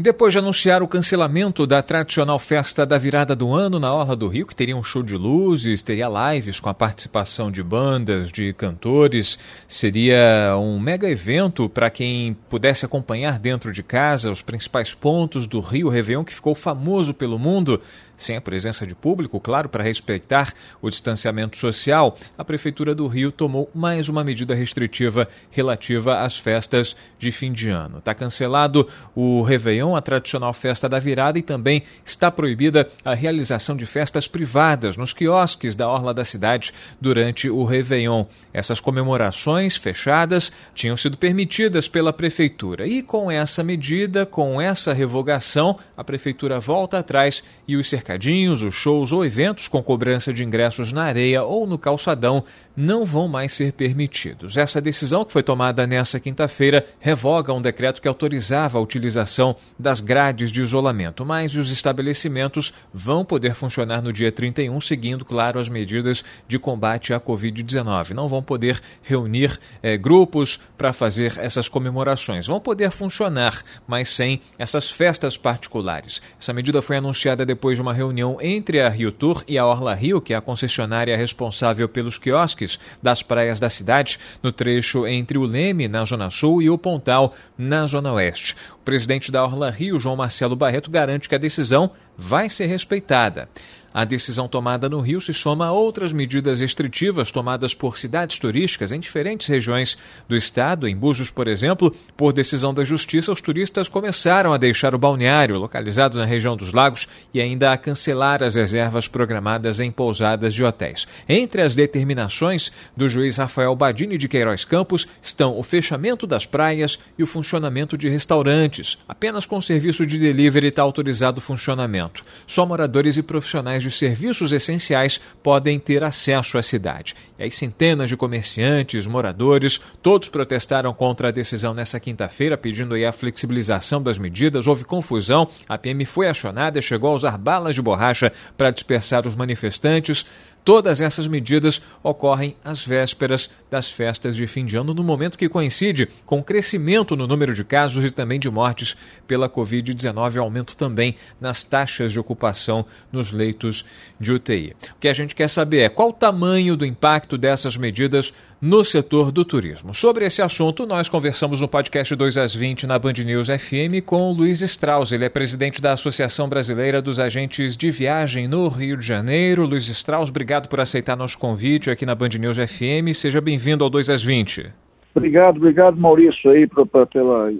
Depois de anunciar o cancelamento da tradicional festa da virada do ano na Orla do Rio, que teria um show de luzes, teria lives com a participação de bandas, de cantores, seria um mega evento para quem pudesse acompanhar dentro de casa os principais pontos do Rio Réveillon, que ficou famoso pelo mundo sem a presença de público, claro, para respeitar o distanciamento social, a Prefeitura do Rio tomou mais uma medida restritiva relativa às festas de fim de ano. Está cancelado o Réveillon, a tradicional festa da virada, e também está proibida a realização de festas privadas nos quiosques da orla da cidade durante o Réveillon. Essas comemorações fechadas tinham sido permitidas pela Prefeitura. E com essa medida, com essa revogação, a Prefeitura volta atrás e os cercados mercadinhos, os shows ou eventos com cobrança de ingressos na areia ou no calçadão não vão mais ser permitidos. Essa decisão, que foi tomada nesta quinta-feira, revoga um decreto que autorizava a utilização das grades de isolamento, mas os estabelecimentos vão poder funcionar no dia 31, seguindo, claro, as medidas de combate à Covid-19. Não vão poder reunir eh, grupos para fazer essas comemorações. Vão poder funcionar, mas sem essas festas particulares. Essa medida foi anunciada depois de uma reunião entre a Rio Tour e a Orla Rio, que é a concessionária responsável pelos quiosques das praias da cidade, no trecho entre o Leme, na Zona Sul, e o Pontal, na Zona Oeste. O presidente da Orla Rio, João Marcelo Barreto, garante que a decisão vai ser respeitada. A decisão tomada no Rio se soma a outras medidas restritivas tomadas por cidades turísticas em diferentes regiões do estado. Em Búzios, por exemplo, por decisão da Justiça, os turistas começaram a deixar o balneário, localizado na região dos lagos, e ainda a cancelar as reservas programadas em pousadas de hotéis. Entre as determinações do juiz Rafael Badini de Queiroz Campos estão o fechamento das praias e o funcionamento de restaurantes. Apenas com serviço de delivery está autorizado o funcionamento. Só moradores e profissionais de serviços essenciais podem ter acesso à cidade. E aí centenas de comerciantes, moradores, todos protestaram contra a decisão nessa quinta-feira, pedindo aí a flexibilização das medidas. Houve confusão, a PM foi acionada e chegou a usar balas de borracha para dispersar os manifestantes. Todas essas medidas ocorrem às vésperas das festas de fim de ano, no momento que coincide com o crescimento no número de casos e também de mortes pela Covid-19, aumento também nas taxas de ocupação nos leitos de UTI. O que a gente quer saber é qual o tamanho do impacto dessas medidas no setor do turismo. Sobre esse assunto, nós conversamos no podcast 2 às 20 na Band News FM com Luiz Strauss. Ele é presidente da Associação Brasileira dos Agentes de Viagem no Rio de Janeiro. Luiz Strauss, obrigado por aceitar nosso convite aqui na Band News FM. Seja bem-vindo ao 2 às 20. Obrigado, obrigado Maurício aí pra, pra, pela,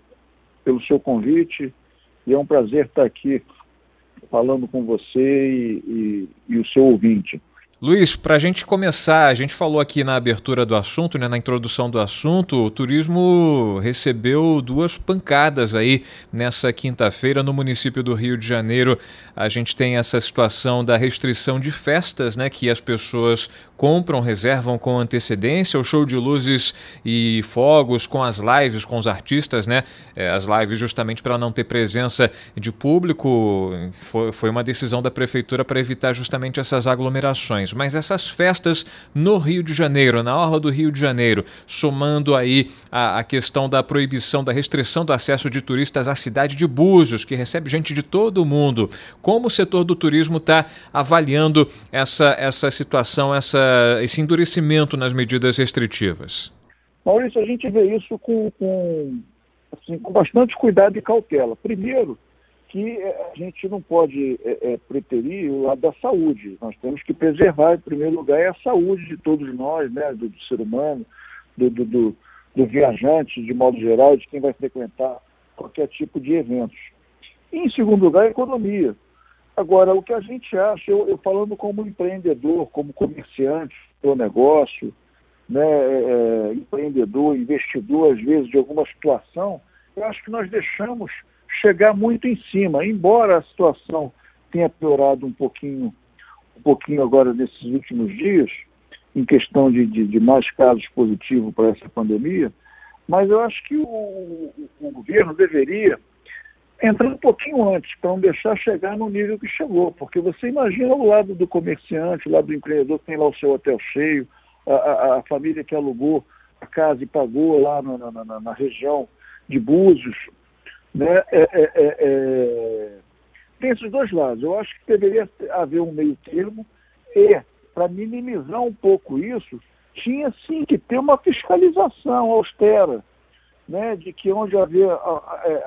pelo seu convite. E é um prazer estar aqui falando com você e, e, e o seu ouvinte. Luiz, para a gente começar, a gente falou aqui na abertura do assunto, né, na introdução do assunto, o turismo recebeu duas pancadas aí nessa quinta-feira no município do Rio de Janeiro. A gente tem essa situação da restrição de festas, né, que as pessoas compram, reservam com antecedência, o show de luzes e fogos com as lives com os artistas, né, é, as lives justamente para não ter presença de público. Foi, foi uma decisão da prefeitura para evitar justamente essas aglomerações mas essas festas no Rio de Janeiro, na orla do Rio de Janeiro, somando aí a, a questão da proibição, da restrição do acesso de turistas à cidade de Búzios, que recebe gente de todo o mundo. Como o setor do turismo está avaliando essa, essa situação, essa, esse endurecimento nas medidas restritivas? Maurício, a gente vê isso com, com, assim, com bastante cuidado e cautela. Primeiro, que eh, a gente não pode é, é, preterir o lado da saúde. Nós temos que preservar, em primeiro lugar, a saúde de todos nós, né, do, do ser humano, do, do, do, do, viajante, de modo geral, de quem vai frequentar qualquer tipo de eventos. E, em segundo lugar, a economia. Agora, o que a gente acha, eu, eu falando como empreendedor, como comerciante do negócio, né, é, empreendedor, investidor, às vezes, de alguma situação, eu acho que nós deixamos chegar muito em cima. Embora a situação tenha piorado um pouquinho um pouquinho agora nesses últimos dias, em questão de, de, de mais casos positivos para essa pandemia, mas eu acho que o, o governo deveria entrar um pouquinho antes, para não deixar chegar no nível que chegou, porque você imagina o lado do comerciante, o lado do empreendedor que tem lá o seu hotel cheio, a, a, a família que alugou a casa e pagou lá na, na, na, na região de Búzios, né? É, é, é, é, tem esses dois lados. Eu acho que deveria haver um meio termo e, para minimizar um pouco isso, tinha sim que ter uma fiscalização austera, né, de que onde haver,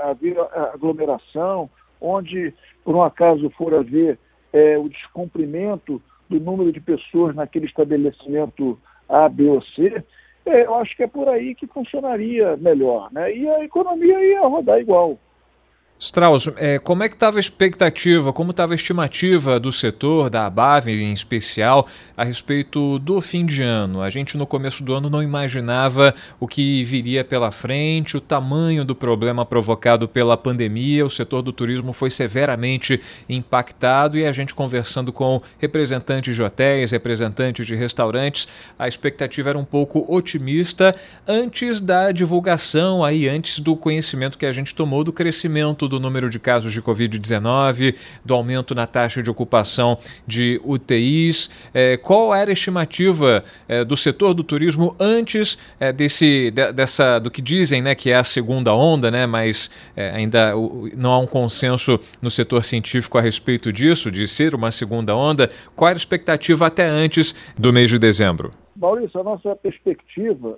haver aglomeração, onde por um acaso for haver é, o descumprimento do número de pessoas naquele estabelecimento A, B ou C, é, eu acho que é por aí que funcionaria melhor, né? E a economia ia rodar igual. Strauss, é, como é que estava a expectativa, como estava a estimativa do setor, da ABAV em especial, a respeito do fim de ano? A gente no começo do ano não imaginava o que viria pela frente, o tamanho do problema provocado pela pandemia, o setor do turismo foi severamente impactado e a gente conversando com representantes de hotéis, representantes de restaurantes, a expectativa era um pouco otimista antes da divulgação, aí antes do conhecimento que a gente tomou do crescimento do número de casos de Covid-19, do aumento na taxa de ocupação de UTIs. É, qual era a estimativa é, do setor do turismo antes é, desse, de, dessa, do que dizem né, que é a segunda onda, né, mas é, ainda não há um consenso no setor científico a respeito disso, de ser uma segunda onda? Qual era a expectativa até antes do mês de dezembro? Maurício, a nossa perspectiva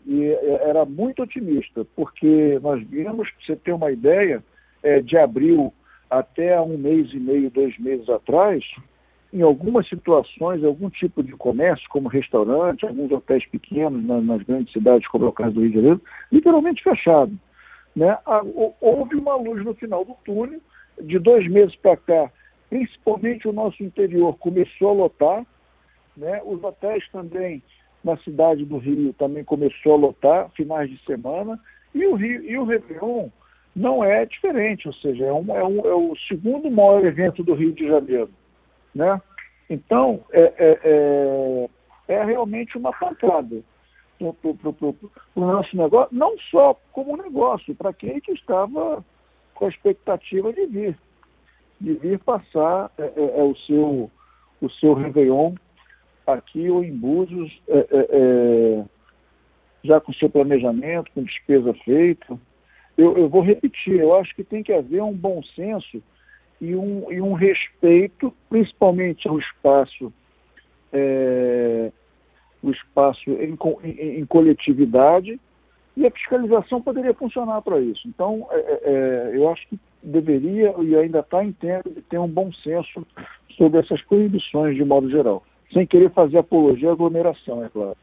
era muito otimista, porque nós vimos, para você ter uma ideia, é, de abril até um mês e meio, dois meses atrás, em algumas situações, algum tipo de comércio, como restaurante, alguns hotéis pequenos na, nas grandes cidades, como é o caso do Rio de Janeiro, literalmente fechado. Né? Houve uma luz no final do túnel, de dois meses para cá, principalmente o nosso interior começou a lotar, né? os hotéis também na cidade do Rio também começou a lotar, finais de semana, e o Rio e o Réveillon não é diferente, ou seja, é, um, é, um, é o segundo maior evento do Rio de Janeiro. Né? Então, é, é, é, é realmente uma pancada para o nosso negócio, não só como negócio, para quem que estava com a expectativa de vir, de vir passar é, o, seu, o seu Réveillon aqui ou em Búzios, já com seu planejamento, com despesa feita eu, eu, vou repetir, eu acho que tem que haver um bom senso e um, e um respeito, principalmente ao espaço, é, o espaço em, em, em, coletividade, e a fiscalização poderia funcionar para isso. Então, é, é, é, eu acho que deveria e ainda está em tempo de ter um bom senso sobre essas proibições de modo geral, sem querer fazer apologia à aglomeração, é claro.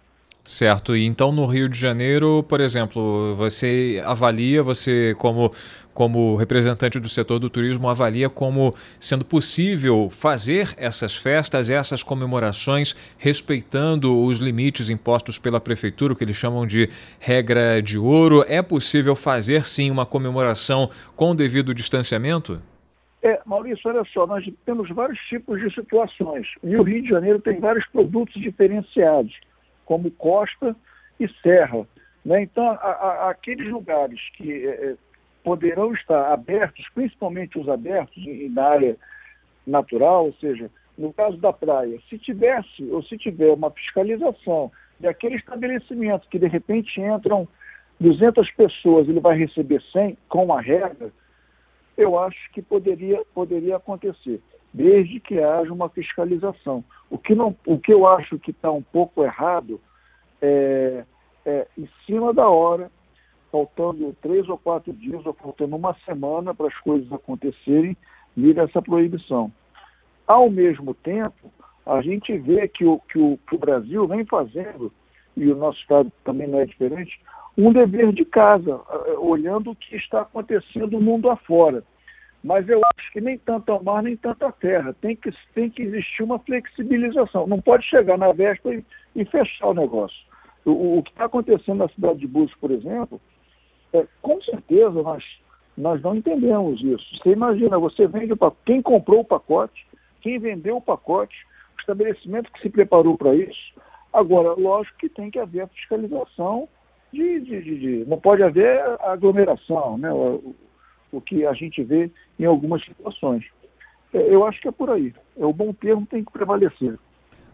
Certo. E então no Rio de Janeiro, por exemplo, você avalia, você como como representante do setor do turismo avalia como sendo possível fazer essas festas, essas comemorações respeitando os limites impostos pela prefeitura, o que eles chamam de regra de ouro. É possível fazer sim uma comemoração com o devido distanciamento? É, Maurício, olha só, nós temos vários tipos de situações. E o Rio de Janeiro tem vários produtos diferenciados como costa e serra. Né? Então, a, a, aqueles lugares que é, é, poderão estar abertos, principalmente os abertos na área natural, ou seja, no caso da praia, se tivesse ou se tiver uma fiscalização de aquele estabelecimento que de repente entram 200 pessoas, ele vai receber 100 com a regra, eu acho que poderia, poderia acontecer, desde que haja uma fiscalização. O que, não, o que eu acho que está um pouco errado é, é, em cima da hora, faltando três ou quatro dias, ou faltando uma semana para as coisas acontecerem, vira essa proibição. Ao mesmo tempo, a gente vê que o, que o, que o Brasil vem fazendo, e o nosso Estado também não é diferente, um dever de casa, olhando o que está acontecendo no mundo afora. Mas eu acho que nem tanto ao mar, nem tanto à terra. Tem que, tem que existir uma flexibilização. Não pode chegar na véspera e, e fechar o negócio. O, o que está acontecendo na cidade de Búzios, por exemplo, é, com certeza nós, nós não entendemos isso. Você imagina, você vende o pacote, quem comprou o pacote, quem vendeu o pacote, estabelecimento que se preparou para isso. Agora, lógico que tem que haver a fiscalização de, de, de, de não pode haver aglomeração, né? O, o, que a gente vê em algumas situações. É, eu acho que é por aí. É, o bom termo tem que prevalecer.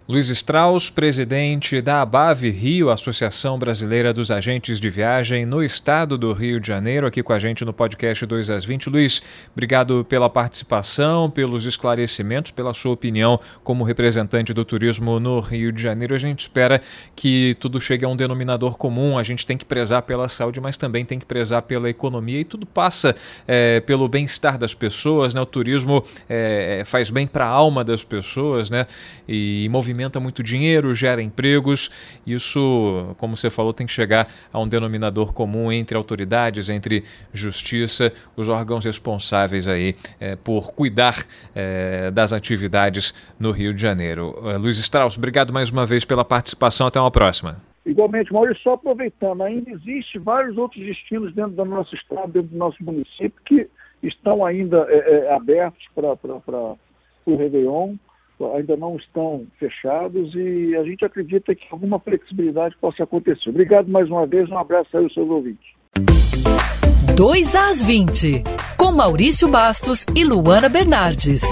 Luiz Strauss, presidente da ABAV Rio, Associação Brasileira dos Agentes de Viagem no estado do Rio de Janeiro, aqui com a gente no podcast 2 às 20. Luiz, obrigado pela participação, pelos esclarecimentos, pela sua opinião como representante do turismo no Rio de Janeiro. A gente espera que tudo chegue a um denominador comum. A gente tem que prezar pela saúde, mas também tem que prezar pela economia e tudo passa é, pelo bem-estar das pessoas. Né? O turismo é, faz bem para a alma das pessoas né? e movimenta movimenta muito dinheiro, gera empregos. Isso, como você falou, tem que chegar a um denominador comum entre autoridades, entre justiça, os órgãos responsáveis aí é, por cuidar é, das atividades no Rio de Janeiro. É, Luiz Strauss, obrigado mais uma vez pela participação. Até uma próxima. Igualmente, Maurício, só aproveitando, ainda existe vários outros destinos dentro do nosso estado, dentro do nosso município, que estão ainda é, abertos para o Réveillon ainda não estão fechados e a gente acredita que alguma flexibilidade possa acontecer. Obrigado mais uma vez, um abraço aí aos seus ouvintes. 2 às 20, com Maurício Bastos e Luana Bernardes.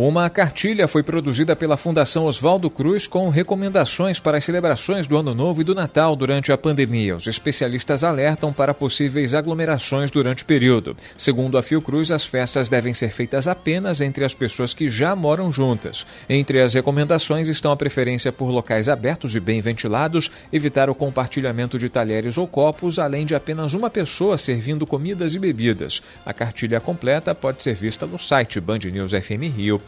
Uma cartilha foi produzida pela Fundação Oswaldo Cruz com recomendações para as celebrações do Ano Novo e do Natal durante a pandemia. Os especialistas alertam para possíveis aglomerações durante o período. Segundo a Fiocruz, as festas devem ser feitas apenas entre as pessoas que já moram juntas. Entre as recomendações estão a preferência por locais abertos e bem ventilados, evitar o compartilhamento de talheres ou copos, além de apenas uma pessoa servindo comidas e bebidas. A cartilha completa pode ser vista no site Band News FM Rio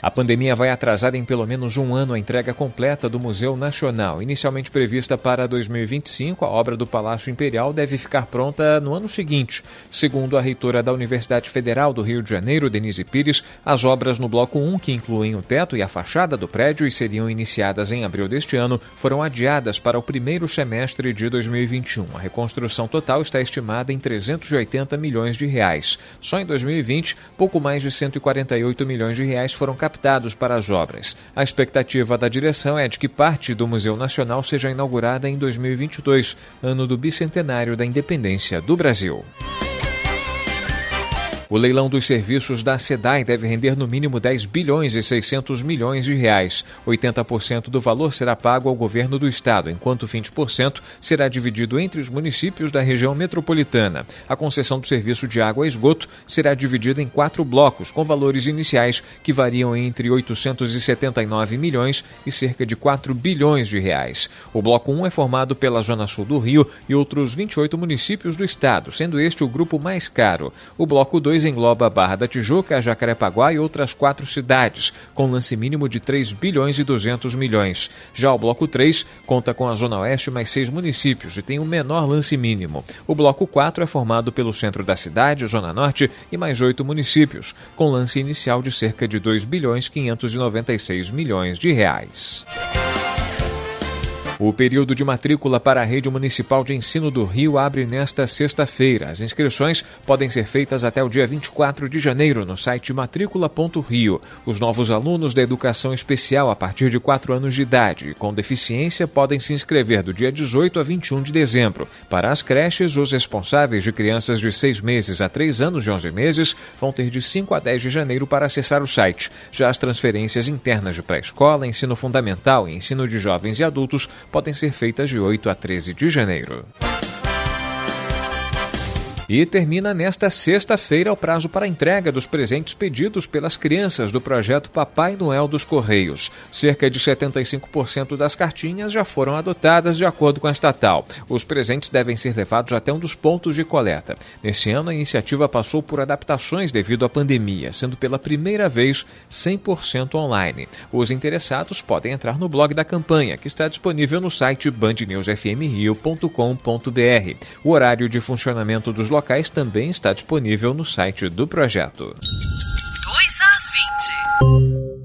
a pandemia vai atrasar em pelo menos um ano a entrega completa do Museu Nacional. Inicialmente prevista para 2025, a obra do Palácio Imperial deve ficar pronta no ano seguinte. Segundo a reitora da Universidade Federal do Rio de Janeiro, Denise Pires, as obras no Bloco 1, que incluem o teto e a fachada do prédio e seriam iniciadas em abril deste ano, foram adiadas para o primeiro semestre de 2021. A reconstrução total está estimada em 380 milhões de reais. Só em 2020, pouco mais de 148 milhões de reais foram captados para as obras. A expectativa da direção é de que parte do Museu Nacional seja inaugurada em 2022, ano do bicentenário da independência do Brasil. O leilão dos serviços da SEDAI deve render no mínimo 10 bilhões e 600 milhões de reais. 80% do valor será pago ao governo do estado, enquanto 20% será dividido entre os municípios da região metropolitana. A concessão do serviço de água e esgoto será dividida em quatro blocos, com valores iniciais que variam entre 879 milhões e cerca de 4 bilhões de reais. O bloco 1 é formado pela Zona Sul do Rio e outros 28 municípios do estado, sendo este o grupo mais caro. O bloco 2 2 engloba Barra da Tijuca, Jacarepaguá e outras quatro cidades, com lance mínimo de 3 bilhões e 200 milhões. Já o Bloco 3 conta com a Zona Oeste mais seis municípios e tem um menor lance mínimo. O Bloco 4 é formado pelo centro da cidade, Zona Norte e mais oito municípios, com lance inicial de cerca de 2 bilhões 596 milhões de reais. O período de matrícula para a Rede Municipal de Ensino do Rio abre nesta sexta-feira. As inscrições podem ser feitas até o dia 24 de janeiro no site matrícula.rio. Os novos alunos da educação especial a partir de 4 anos de idade com deficiência podem se inscrever do dia 18 a 21 de dezembro. Para as creches, os responsáveis de crianças de 6 meses a 3 anos e 11 meses vão ter de 5 a 10 de janeiro para acessar o site. Já as transferências internas de pré-escola, ensino fundamental e ensino de jovens e adultos podem ser feitas de 8 a 13 de janeiro. E termina nesta sexta-feira o prazo para entrega dos presentes pedidos pelas crianças do projeto Papai Noel dos Correios. Cerca de 75% das cartinhas já foram adotadas de acordo com a estatal. Os presentes devem ser levados até um dos pontos de coleta. Nesse ano, a iniciativa passou por adaptações devido à pandemia, sendo pela primeira vez 100% online. Os interessados podem entrar no blog da campanha, que está disponível no site bandnewsfmrio.com.br. O horário de funcionamento dos locais também está disponível no site do projeto. 2 às 20.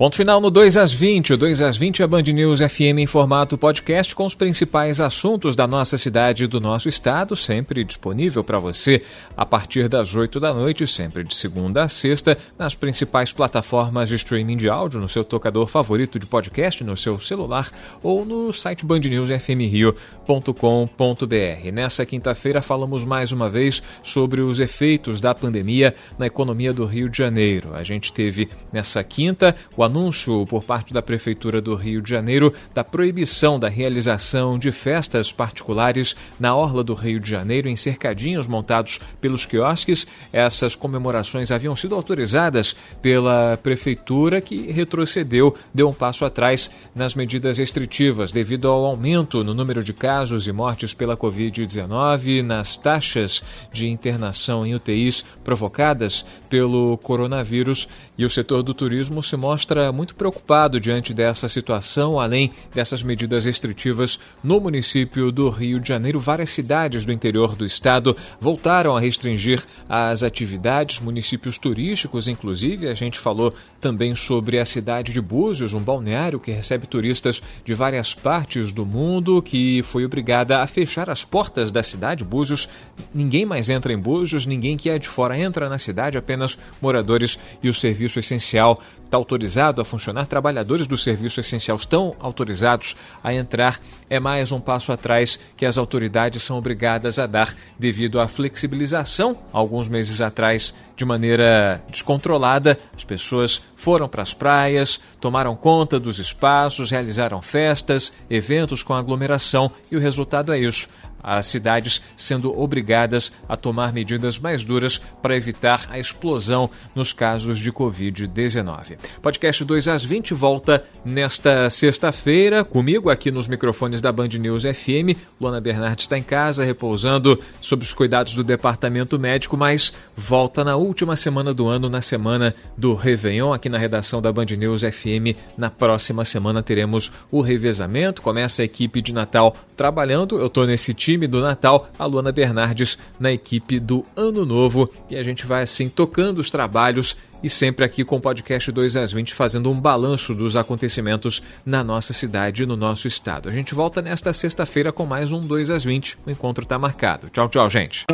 Ponto final no 2 às 20. O 2 às 20 é a Band News FM em formato podcast com os principais assuntos da nossa cidade e do nosso estado, sempre disponível para você a partir das 8 da noite, sempre de segunda a sexta, nas principais plataformas de streaming de áudio, no seu tocador favorito de podcast, no seu celular ou no site bandnewsfmrio.com.br. Nessa quinta-feira falamos mais uma vez sobre os efeitos da pandemia na economia do Rio de Janeiro. A gente teve nessa quinta o anúncio por parte da Prefeitura do Rio de Janeiro da proibição da realização de festas particulares na orla do Rio de Janeiro em cercadinhos montados pelos quiosques. Essas comemorações haviam sido autorizadas pela Prefeitura, que retrocedeu, deu um passo atrás nas medidas restritivas devido ao aumento no número de casos e mortes pela Covid-19, nas taxas de internação em UTIs provocadas pelo coronavírus. E o setor do turismo se mostra mostra muito preocupado diante dessa situação, além dessas medidas restritivas no município do Rio de Janeiro. Várias cidades do interior do estado voltaram a restringir as atividades, municípios turísticos, inclusive. A gente falou também sobre a cidade de Búzios, um balneário que recebe turistas de várias partes do mundo, que foi obrigada a fechar as portas da cidade. Búzios, ninguém mais entra em Búzios, ninguém que é de fora entra na cidade, apenas moradores e o serviço essencial está autorizado a funcionar, trabalhadores do serviço essencial estão autorizados a entrar, é mais um passo atrás que as autoridades são obrigadas a dar devido à flexibilização. Alguns meses atrás, de maneira descontrolada, as pessoas foram para as praias, tomaram conta dos espaços, realizaram festas, eventos com aglomeração e o resultado é isso as cidades sendo obrigadas a tomar medidas mais duras para evitar a explosão nos casos de Covid-19. Podcast 2 às 20 volta nesta sexta-feira, comigo aqui nos microfones da Band News FM. Luana Bernardes está em casa, repousando sob os cuidados do departamento médico, mas volta na última semana do ano, na semana do Réveillon, aqui na redação da Band News FM. Na próxima semana teremos o revezamento, começa a equipe de Natal trabalhando. Eu estou nesse time time do Natal, a Luana Bernardes na equipe do Ano Novo. E a gente vai assim tocando os trabalhos e sempre aqui com o podcast 2 às 20 fazendo um balanço dos acontecimentos na nossa cidade e no nosso estado. A gente volta nesta sexta-feira com mais um 2 às 20. O encontro está marcado. Tchau, tchau, gente.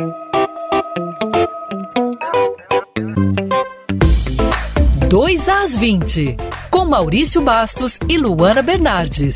Dois às 20, com Maurício Bastos e Luana Bernardes.